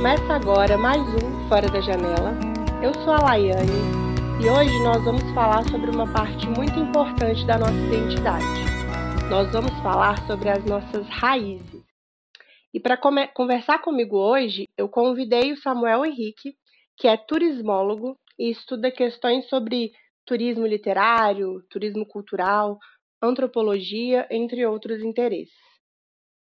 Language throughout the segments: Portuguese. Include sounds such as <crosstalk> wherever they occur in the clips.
Começa agora mais um Fora da Janela. Eu sou a Laiane e hoje nós vamos falar sobre uma parte muito importante da nossa identidade. Nós vamos falar sobre as nossas raízes. E para conversar comigo hoje, eu convidei o Samuel Henrique, que é turismólogo e estuda questões sobre turismo literário, turismo cultural, antropologia, entre outros interesses.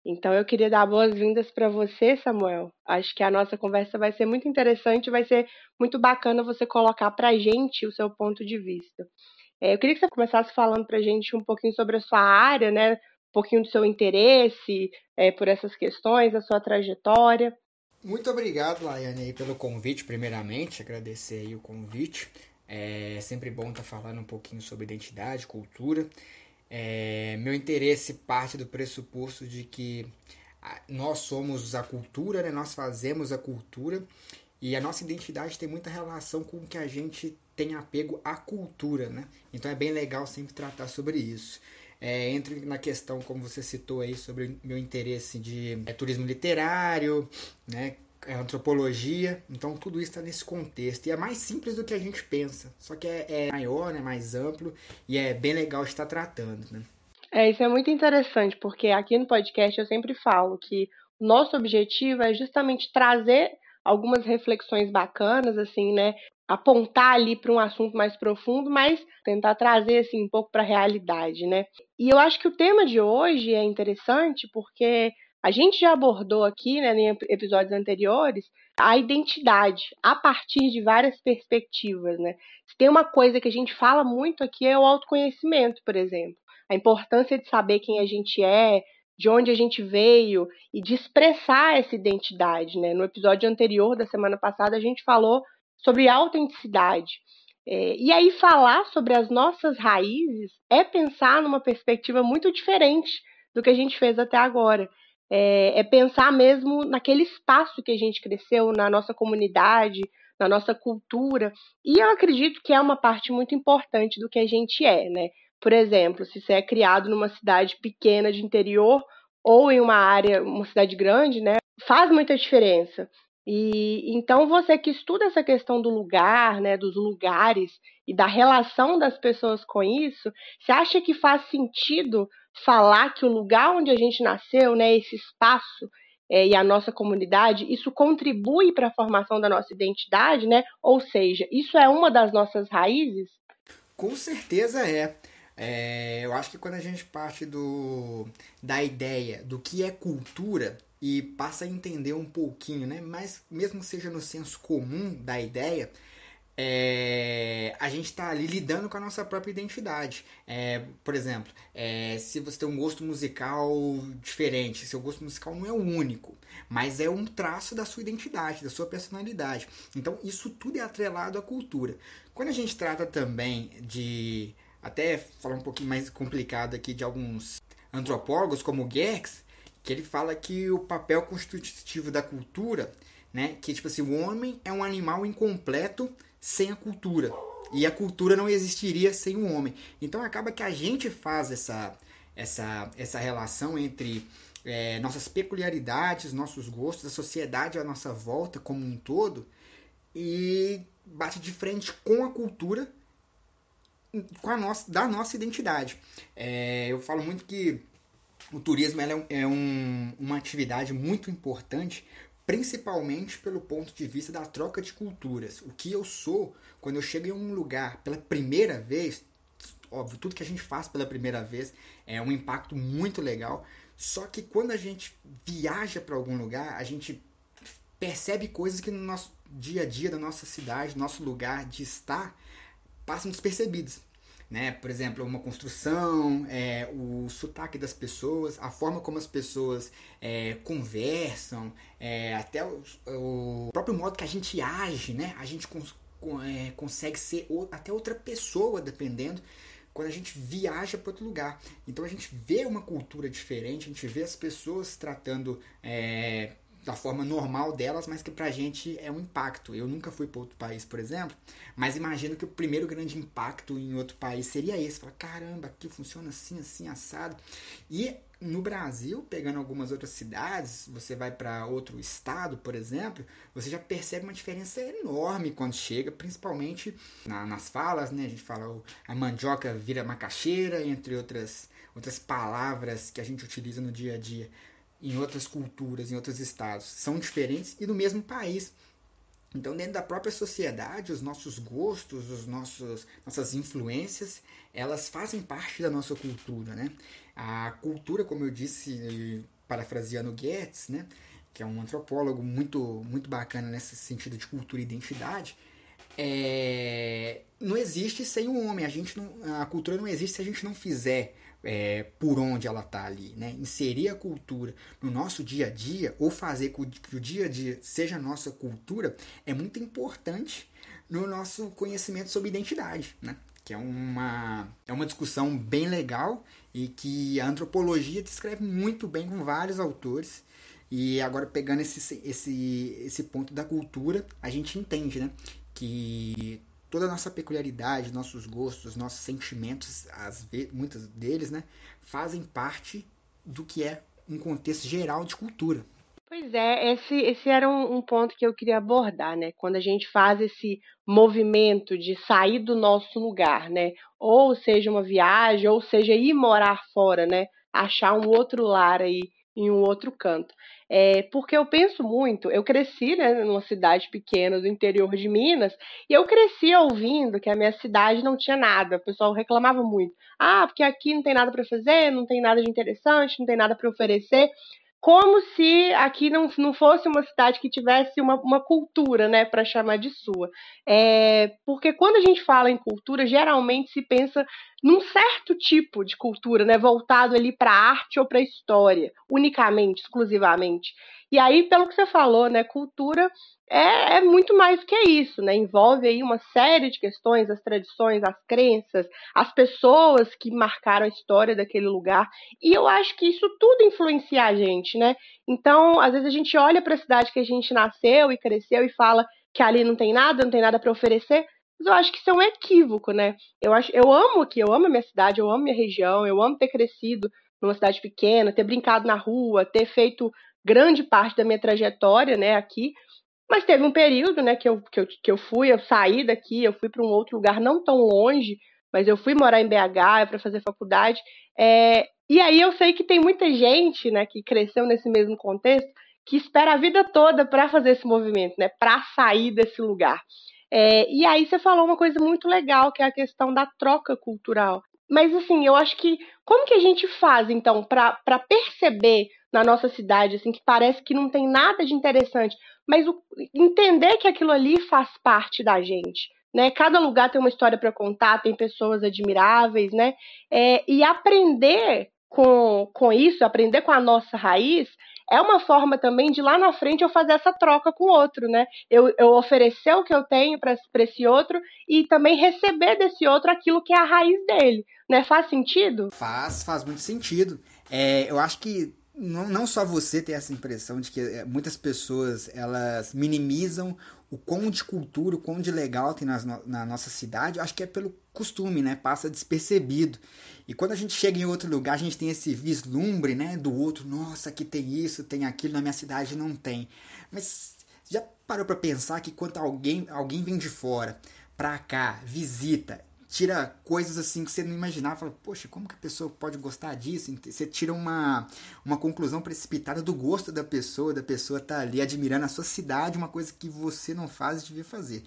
Então eu queria dar boas-vindas para você, Samuel. Acho que a nossa conversa vai ser muito interessante, vai ser muito bacana você colocar para a gente o seu ponto de vista. É, eu queria que você começasse falando para a gente um pouquinho sobre a sua área, né? Um pouquinho do seu interesse é, por essas questões, a sua trajetória. Muito obrigado, Laiane, pelo convite, primeiramente, agradecer o convite. É sempre bom estar falando um pouquinho sobre identidade, cultura. É, meu interesse parte do pressuposto de que nós somos a cultura, né? nós fazemos a cultura e a nossa identidade tem muita relação com o que a gente tem apego à cultura. Né? Então é bem legal sempre tratar sobre isso. É, entre na questão, como você citou aí, sobre meu interesse de é, turismo literário, né, é antropologia, então tudo isso está nesse contexto. E é mais simples do que a gente pensa, só que é, é maior, né, mais amplo e é bem legal estar tratando. Né? É, isso é muito interessante, porque aqui no podcast eu sempre falo que nosso objetivo é justamente trazer algumas reflexões bacanas, assim, né? Apontar ali para um assunto mais profundo, mas tentar trazer assim um pouco para a realidade, né? E eu acho que o tema de hoje é interessante porque a gente já abordou aqui, né, em episódios anteriores, a identidade a partir de várias perspectivas, né? Se tem uma coisa que a gente fala muito aqui é o autoconhecimento, por exemplo. A importância de saber quem a gente é, de onde a gente veio e de expressar essa identidade, né? No episódio anterior da semana passada a gente falou sobre autenticidade. É, e aí falar sobre as nossas raízes é pensar numa perspectiva muito diferente do que a gente fez até agora é, é pensar mesmo naquele espaço que a gente cresceu, na nossa comunidade, na nossa cultura. E eu acredito que é uma parte muito importante do que a gente é, né? Por exemplo, se você é criado numa cidade pequena de interior ou em uma área, uma cidade grande, né? Faz muita diferença. E então você que estuda essa questão do lugar, né, dos lugares e da relação das pessoas com isso, você acha que faz sentido falar que o lugar onde a gente nasceu, né, esse espaço é, e a nossa comunidade, isso contribui para a formação da nossa identidade, né? Ou seja, isso é uma das nossas raízes? Com certeza é. é. eu acho que quando a gente parte do, da ideia do que é cultura e passa a entender um pouquinho, né? Mas mesmo seja no senso comum da ideia, é, a gente está ali lidando com a nossa própria identidade. É, por exemplo, é, se você tem um gosto musical diferente, seu gosto musical não é o único, mas é um traço da sua identidade, da sua personalidade. Então, isso tudo é atrelado à cultura. Quando a gente trata também de, até falar um pouquinho mais complicado aqui, de alguns antropólogos, como Gerks, que ele fala que o papel constitutivo da cultura, né, que tipo assim, o homem é um animal incompleto sem a cultura. E a cultura não existiria sem o homem. Então acaba que a gente faz essa, essa, essa relação entre é, nossas peculiaridades, nossos gostos, a sociedade à nossa volta como um todo, e bate de frente com a cultura com a nossa, da nossa identidade. É, eu falo muito que o turismo é, é um, uma atividade muito importante principalmente pelo ponto de vista da troca de culturas. O que eu sou quando eu chego em um lugar pela primeira vez, óbvio, tudo que a gente faz pela primeira vez é um impacto muito legal. Só que quando a gente viaja para algum lugar, a gente percebe coisas que no nosso dia a dia da nossa cidade, nosso lugar de estar, passam despercebidos né? Por exemplo, uma construção, é, o sotaque das pessoas, a forma como as pessoas é, conversam, é, até o, o, próprio modo que a gente age, né? A gente cons é, consegue ser até outra pessoa, dependendo, quando a gente viaja para outro lugar. Então a gente vê uma cultura diferente, a gente vê as pessoas tratando é, da forma normal delas, mas que pra gente é um impacto. Eu nunca fui para outro país, por exemplo, mas imagino que o primeiro grande impacto em outro país seria esse. Falar, caramba, aqui funciona assim, assim, assado. E no Brasil, pegando algumas outras cidades, você vai para outro estado, por exemplo, você já percebe uma diferença enorme quando chega, principalmente na, nas falas, né? A gente fala a mandioca vira macaxeira, entre outras, outras palavras que a gente utiliza no dia a dia em outras culturas, em outros estados, são diferentes e do mesmo país. Então, dentro da própria sociedade, os nossos gostos, os nossos, nossas influências, elas fazem parte da nossa cultura, né? A cultura, como eu disse, parafraseando Goetz, né? Que é um antropólogo muito, muito bacana nesse sentido de cultura e identidade, é, não existe sem o homem. A, gente não, a cultura não existe se a gente não fizer é, por onde ela está ali. Né? Inserir a cultura no nosso dia a dia, ou fazer que o dia a dia seja nossa cultura, é muito importante no nosso conhecimento sobre identidade. Né? Que é uma, é uma discussão bem legal e que a antropologia descreve muito bem com vários autores. E agora, pegando esse, esse, esse ponto da cultura, a gente entende né, que toda a nossa peculiaridade, nossos gostos, nossos sentimentos, as, muitos deles, né, fazem parte do que é um contexto geral de cultura. Pois é, esse, esse era um, um, ponto que eu queria abordar, né? Quando a gente faz esse movimento de sair do nosso lugar, né? Ou seja uma viagem, ou seja ir morar fora, né? Achar um outro lar aí em um outro canto. É, porque eu penso muito, eu cresci né, numa cidade pequena do interior de Minas, e eu cresci ouvindo que a minha cidade não tinha nada. O pessoal reclamava muito. Ah, porque aqui não tem nada para fazer, não tem nada de interessante, não tem nada para oferecer como se aqui não, não fosse uma cidade que tivesse uma, uma cultura, né, para chamar de sua. É, porque quando a gente fala em cultura, geralmente se pensa num certo tipo de cultura, né, voltado ali para arte ou para história, unicamente, exclusivamente. E aí, pelo que você falou, né, cultura é, é, muito mais que isso, né? Envolve aí uma série de questões, as tradições, as crenças, as pessoas que marcaram a história daquele lugar. E eu acho que isso tudo influencia a gente, né? Então, às vezes a gente olha para a cidade que a gente nasceu e cresceu e fala que ali não tem nada, não tem nada para oferecer. Mas eu acho que isso é um equívoco, né? Eu, acho, eu amo aqui, eu amo a minha cidade, eu amo minha região, eu amo ter crescido numa cidade pequena, ter brincado na rua, ter feito grande parte da minha trajetória, né, aqui. Mas teve um período, né, que eu, que eu, que eu fui, eu saí daqui, eu fui para um outro lugar não tão longe, mas eu fui morar em BH para fazer faculdade. É, e aí eu sei que tem muita gente, né, que cresceu nesse mesmo contexto, que espera a vida toda para fazer esse movimento, né, para sair desse lugar. É, e aí você falou uma coisa muito legal, que é a questão da troca cultural. Mas assim, eu acho que como que a gente faz então para perceber na nossa cidade, assim, que parece que não tem nada de interessante, mas o, entender que aquilo ali faz parte da gente, né? Cada lugar tem uma história para contar, tem pessoas admiráveis, né? É, e aprender com, com isso, aprender com a nossa raiz, é uma forma também de lá na frente eu fazer essa troca com o outro, né? Eu, eu oferecer o que eu tenho para esse outro e também receber desse outro aquilo que é a raiz dele, né? Faz sentido? Faz, faz muito sentido. É, eu acho que não, não só você tem essa impressão de que eh, muitas pessoas elas minimizam o quão de cultura, o quão de legal tem nas, na nossa cidade, acho que é pelo costume, né? Passa despercebido. E quando a gente chega em outro lugar, a gente tem esse vislumbre, né? Do outro, nossa, aqui tem isso, tem aquilo, na minha cidade não tem. Mas já parou para pensar que quando alguém, alguém vem de fora pra cá, visita tira coisas assim que você não imaginava. Fala, poxa, como que a pessoa pode gostar disso? Você tira uma, uma conclusão precipitada do gosto da pessoa, da pessoa tá ali admirando a sua cidade, uma coisa que você não faz e devia fazer.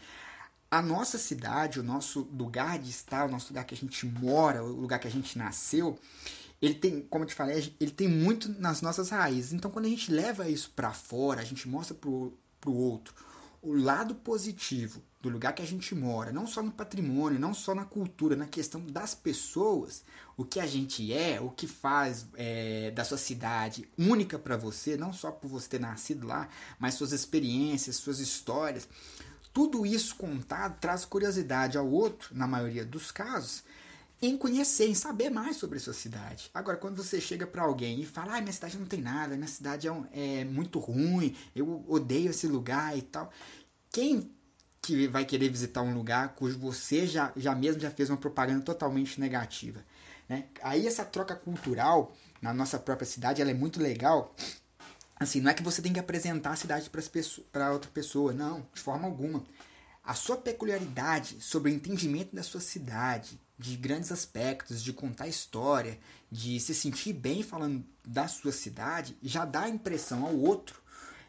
A nossa cidade, o nosso lugar de estar, o nosso lugar que a gente mora, o lugar que a gente nasceu, ele tem, como eu te falei, ele tem muito nas nossas raízes. Então, quando a gente leva isso para fora, a gente mostra pro, pro outro o lado positivo do lugar que a gente mora, não só no patrimônio, não só na cultura, na questão das pessoas, o que a gente é, o que faz é, da sua cidade única para você, não só por você ter nascido lá, mas suas experiências, suas histórias. Tudo isso contado traz curiosidade ao outro, na maioria dos casos, em conhecer, em saber mais sobre a sua cidade. Agora, quando você chega para alguém e fala, ah, minha cidade não tem nada, minha cidade é, um, é, muito ruim, eu odeio esse lugar e tal. Quem que vai querer visitar um lugar cujo você já, já mesmo já fez uma propaganda totalmente negativa? Né? Aí essa troca cultural na nossa própria cidade ela é muito legal. Assim, não é que você tem que apresentar a cidade para outra pessoa, não, de forma alguma. A sua peculiaridade sobre o entendimento da sua cidade, de grandes aspectos, de contar história, de se sentir bem falando da sua cidade, já dá impressão ao outro,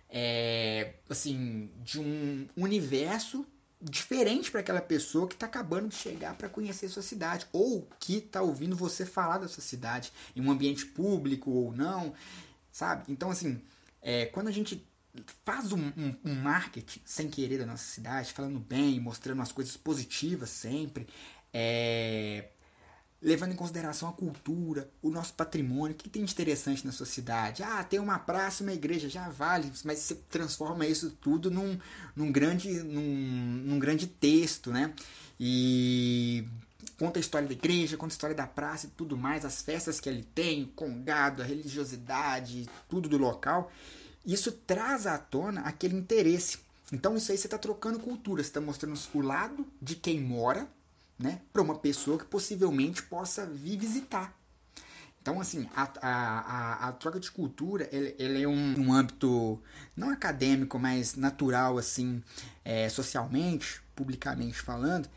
é, assim, de um universo diferente para aquela pessoa que está acabando de chegar para conhecer sua cidade ou que está ouvindo você falar da sua cidade em um ambiente público ou não, sabe? Então, assim, é, quando a gente faz um, um, um, marketing sem querer da nossa cidade, falando bem, mostrando as coisas positivas sempre, é, levando em consideração a cultura, o nosso patrimônio, o que tem de interessante na sua cidade? Ah, tem uma praça, uma igreja, já vale, mas você transforma isso tudo num, num, grande, num, num grande texto, né? E conta a história da igreja, conta a história da praça e tudo mais, as festas que ele tem, o congado, a religiosidade, tudo do local. Isso traz à tona aquele interesse. Então, isso aí você está trocando cultura, você está mostrando o lado de quem mora né, para uma pessoa que possivelmente possa vir visitar. Então, assim, a, a, a, a troca de cultura, ele, ele é um, um, âmbito não acadêmico, mas natural, assim, é, socialmente, publicamente falando,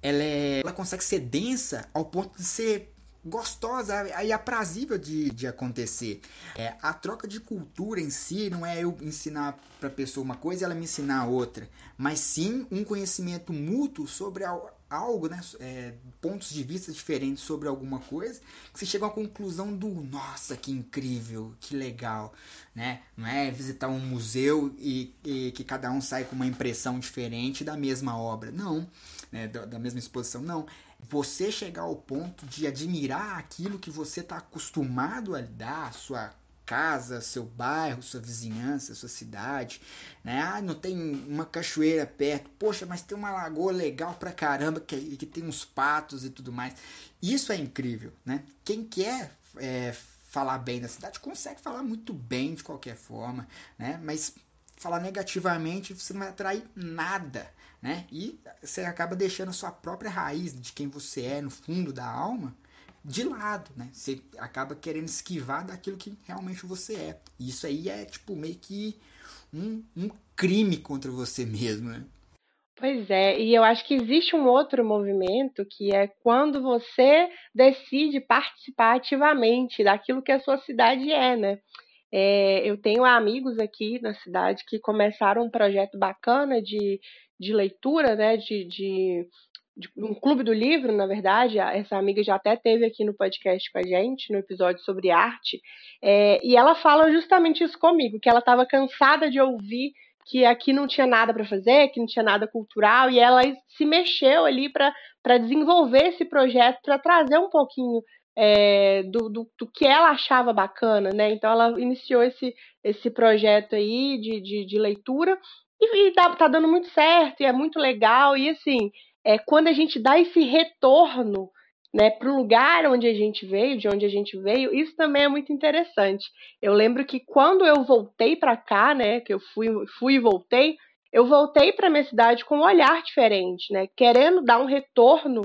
ela, é, ela consegue ser densa ao ponto de ser gostosa e aprazível de, de acontecer. É, a troca de cultura em si não é eu ensinar para a pessoa uma coisa e ela me ensinar outra, mas sim um conhecimento mútuo sobre algo, né, é, pontos de vista diferentes sobre alguma coisa, que você chega uma conclusão do nossa, que incrível, que legal, né? Não é visitar um museu e, e que cada um sai com uma impressão diferente da mesma obra, não, né, da, da mesma exposição, não. Você chegar ao ponto de admirar aquilo que você está acostumado a dar, sua casa, seu bairro, sua vizinhança, sua cidade, né? Ah, não tem uma cachoeira perto. Poxa, mas tem uma lagoa legal pra caramba que, que tem uns patos e tudo mais. Isso é incrível, né? Quem quer é, falar bem da cidade consegue falar muito bem de qualquer forma, né? Mas falar negativamente você não vai atrair nada, né? E você acaba deixando a sua própria raiz de quem você é no fundo da alma de lado, né? Você acaba querendo esquivar daquilo que realmente você é. E isso aí é, tipo, meio que um, um crime contra você mesmo, né? Pois é, e eu acho que existe um outro movimento que é quando você decide participar ativamente daquilo que a sua cidade é, né? É, eu tenho amigos aqui na cidade que começaram um projeto bacana de, de leitura, né? De, de de um clube do livro, na verdade, essa amiga já até teve aqui no podcast com a gente, no episódio sobre arte, é, e ela fala justamente isso comigo, que ela estava cansada de ouvir que aqui não tinha nada para fazer, que não tinha nada cultural, e ela se mexeu ali para desenvolver esse projeto, para trazer um pouquinho é, do, do, do, que ela achava bacana, né? Então ela iniciou esse, esse projeto aí de, de, de leitura e, e tá, dando muito certo, e é muito legal, e assim, é, quando a gente dá esse retorno né, para o lugar onde a gente veio, de onde a gente veio, isso também é muito interessante. Eu lembro que quando eu voltei para cá, né, que eu fui, fui e voltei, eu voltei para minha cidade com um olhar diferente, né, querendo dar um retorno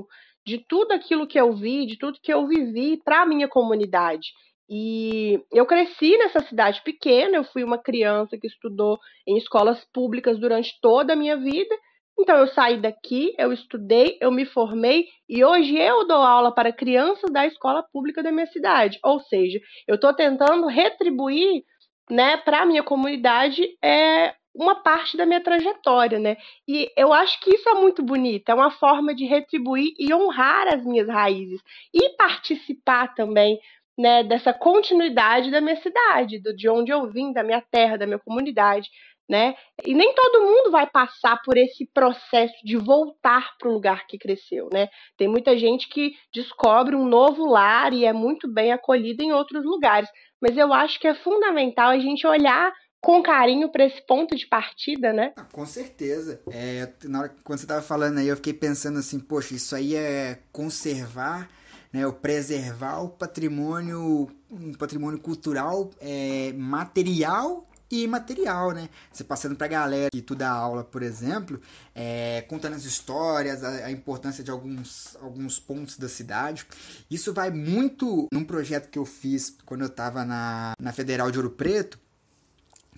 de tudo aquilo que eu vi, de tudo que eu vivi para a minha comunidade. E eu cresci nessa cidade pequena, eu fui uma criança que estudou em escolas públicas durante toda a minha vida então eu saí daqui, eu estudei, eu me formei e hoje eu dou aula para crianças da escola pública da minha cidade. Ou seja, eu estou tentando retribuir, né, para a minha comunidade é uma parte da minha trajetória, né? E eu acho que isso é muito bonito, é uma forma de retribuir e honrar as minhas raízes e participar também né, dessa continuidade da minha cidade, do, de onde eu vim, da minha terra, da minha comunidade né? E nem todo mundo vai passar por esse processo de voltar para o lugar que cresceu, né? Tem muita gente que descobre um novo lar e é muito bem acolhida em outros lugares, mas eu acho que é fundamental a gente olhar com carinho para esse ponto de partida, né? Ah, com certeza. É, na hora quando você estava falando aí, eu fiquei pensando assim, poxa, isso aí é conservar né, o preservar o patrimônio, um patrimônio cultural é, material e imaterial, né? Você passando para a galera que tu dá aula, por exemplo, é, contando as histórias, a, a, importância de alguns, alguns pontos da cidade. Isso vai muito num projeto que eu fiz quando eu estava na, na Federal de Ouro Preto,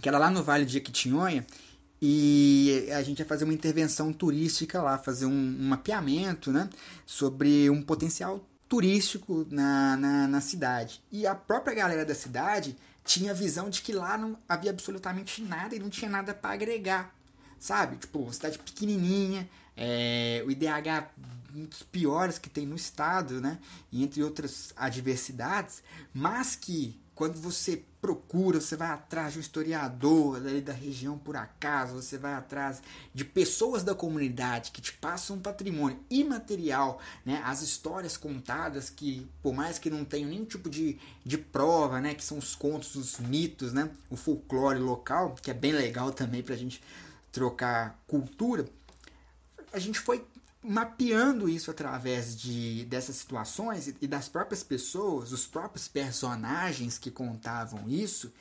que era lá no Vale de Jequitinhonha, e a gente ia fazer uma intervenção turística lá, fazer um, um mapeamento né, sobre um potencial turístico na, na, na cidade. E a própria galera da cidade tinha a visão de que lá não havia absolutamente nada e não tinha nada para agregar, sabe? Tipo, uma cidade pequenininha, é, o IDH um dos piores que tem no estado, né? Entre outras adversidades, mas que quando você procura, você vai atrás de um historiador ali da região por acaso, você vai atrás de pessoas da comunidade que te passam um patrimônio imaterial, né? As histórias contadas que, por mais que não tenham nenhum tipo de, de prova, né? Que são os contos, os mitos, né? O folclore local, que é bem legal também para a gente trocar cultura. A gente foi mapeando isso através de dessas situações e das próprias pessoas, os próprios personagens que contavam isso,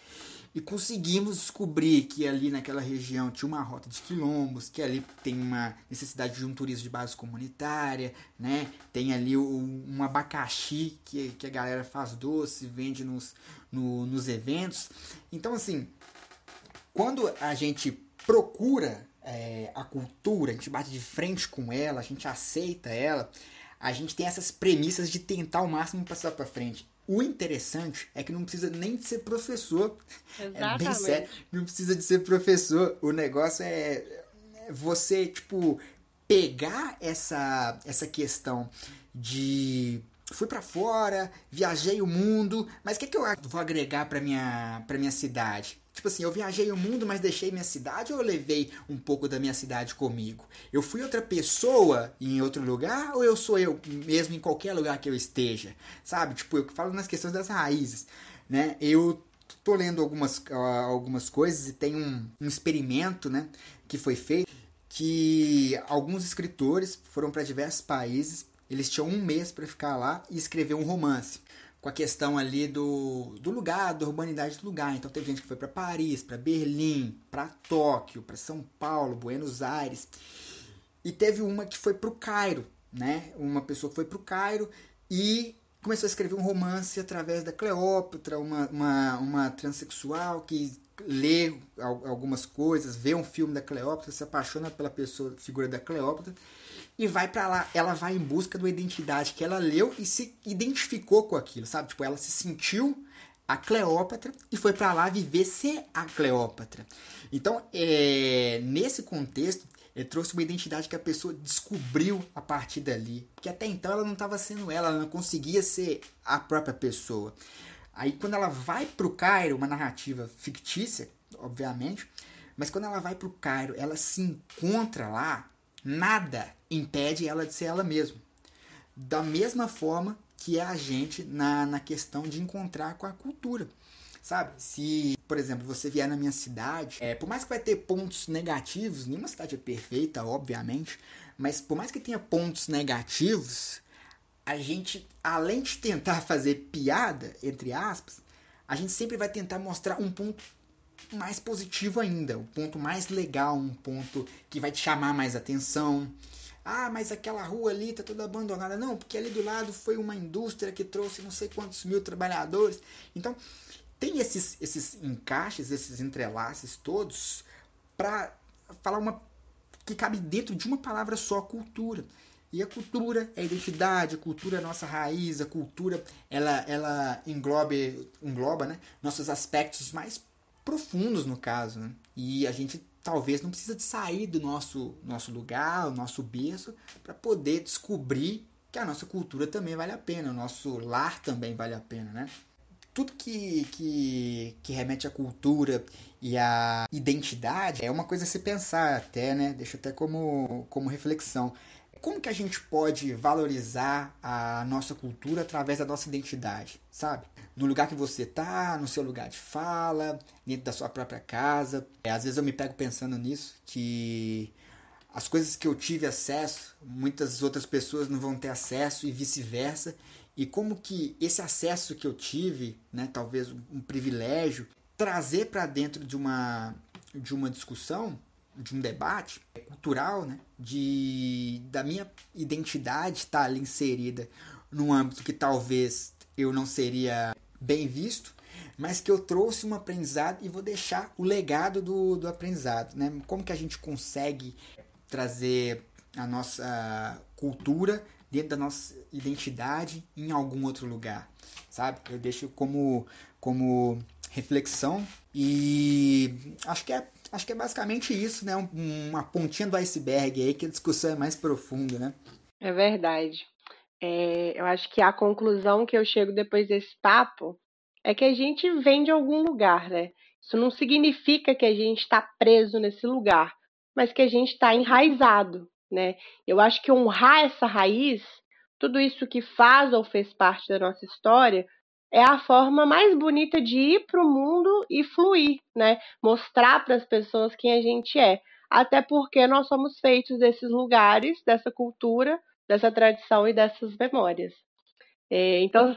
e conseguimos descobrir que ali naquela região tinha uma rota de quilombos, que ali tem uma necessidade de um turismo de base comunitária, né? Tem ali um, um abacaxi que, que a galera faz doce, vende nos, no, nos eventos. Então, assim, quando a gente procura é, a cultura, a gente bate de frente com ela, a gente aceita ela, a gente tem essas premissas de tentar ao máximo passar para frente. O interessante é que não precisa nem de ser professor. Exatamente. É bem sério, não precisa de ser professor. O negócio é você, tipo, pegar essa, essa questão de fui para fora, viajei o mundo, mas o que, que eu vou agregar para minha para minha cidade? Tipo assim, eu viajei o mundo, mas deixei minha cidade ou eu levei um pouco da minha cidade comigo? Eu fui outra pessoa em outro lugar ou eu sou eu mesmo em qualquer lugar que eu esteja? Sabe? Tipo, eu falo nas questões das raízes, né? Eu tô lendo algumas, algumas coisas e tem um, um experimento, né, que foi feito que alguns escritores foram para diversos países, eles tinham um mês para ficar lá e escrever um romance com a questão ali do, do lugar, da urbanidade do lugar. Então teve gente que foi para Paris, para Berlim, para Tóquio, para São Paulo, Buenos Aires. E teve uma que foi para o Cairo, né? Uma pessoa foi para o Cairo e começou a escrever um romance através da Cleópatra, uma, uma, uma transexual que lê algumas coisas, vê um filme da Cleópatra, se apaixona pela pessoa, figura da Cleópatra e vai para lá. Ela vai em busca de uma identidade que ela leu e se identificou com aquilo, sabe? Tipo, ela se sentiu a Cleópatra e foi para lá viver ser a Cleópatra. Então, é, nesse contexto, ele trouxe uma identidade que a pessoa descobriu a partir dali. Porque até então ela não estava sendo ela, ela não conseguia ser a própria pessoa. Aí quando ela vai para o Cairo, uma narrativa fictícia, obviamente, mas quando ela vai para o Cairo, ela se encontra lá, nada impede ela de ser ela mesma. Da mesma forma que é a gente na, na questão de encontrar com a cultura. Sabe? Se, por exemplo, você vier na minha cidade, é, por mais que vai ter pontos negativos, nenhuma cidade é perfeita, obviamente, mas por mais que tenha pontos negativos, a gente, além de tentar <laughs> fazer piada, entre aspas, a gente sempre vai tentar mostrar um ponto mais positivo ainda, um ponto mais legal, um ponto que vai te chamar mais atenção, ah, mas aquela rua ali tá toda abandonada. Não, porque ali do lado foi uma indústria que trouxe não sei quantos mil trabalhadores. Então, tem esses, esses encaixes, esses entrelaces todos para falar uma que cabe dentro de uma palavra só, cultura. E a cultura é a identidade, a cultura é a nossa raiz, a cultura ela, ela engloba, engloba né, nossos aspectos mais profundos no caso. Né? E a gente talvez não precisa de sair do nosso, nosso lugar, o nosso berço, para poder descobrir que a nossa cultura também vale a pena, o nosso lar também vale a pena, né? Tudo que, que, que remete à cultura e à identidade é uma coisa a se pensar até, né? Deixa até como, como reflexão. Como que a gente pode valorizar a nossa cultura através da nossa identidade, sabe? No lugar que você tá, no seu lugar de fala, dentro da sua própria casa. É, às vezes eu me pego pensando nisso, que as coisas que eu tive acesso, muitas outras pessoas não vão ter acesso e vice-versa. e como que esse acesso que eu tive, né, talvez um privilégio, trazer para dentro de uma, de uma discussão, de um debate cultural, né, de, da minha identidade estar tá ali inserida num âmbito que talvez eu não seria bem visto, mas que eu trouxe um aprendizado e vou deixar o legado do, do aprendizado. Né? Como que a gente consegue trazer a nossa cultura dentro da nossa identidade em algum outro lugar, sabe? Eu deixo como, como reflexão e acho que é acho que é basicamente isso, né? uma pontinha do iceberg aí que a discussão é mais profunda, né? É verdade. É, eu acho que a conclusão que eu chego depois desse papo é que a gente vem de algum lugar, né? Isso não significa que a gente está preso nesse lugar, mas que a gente está enraizado, né? Eu acho que honrar essa raiz, tudo isso que faz ou fez parte da nossa história, é a forma mais bonita de ir para o mundo e fluir, né? Mostrar para as pessoas quem a gente é. Até porque nós somos feitos desses lugares, dessa cultura, dessa tradição e dessas memórias. É, então,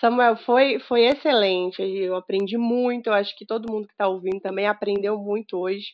Samuel, foi, foi excelente. Eu aprendi muito. Eu acho que todo mundo que está ouvindo também aprendeu muito hoje.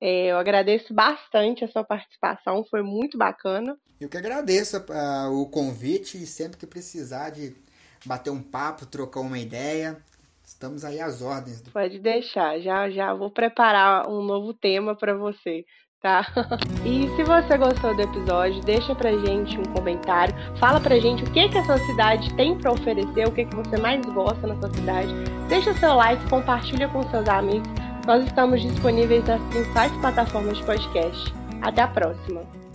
É, eu agradeço bastante a sua participação, foi muito bacana. Eu que agradeço uh, o convite e sempre que precisar de bater um papo, trocar uma ideia, estamos aí às ordens. Pode deixar, já já vou preparar um novo tema para você tá? <laughs> E se você gostou do episódio, deixa pra gente um comentário, fala pra gente o que que a sua cidade tem para oferecer, o que que você mais gosta na sua cidade. Deixa seu like, compartilha com seus amigos. Nós estamos disponíveis nas principais plataformas de podcast. Até a próxima.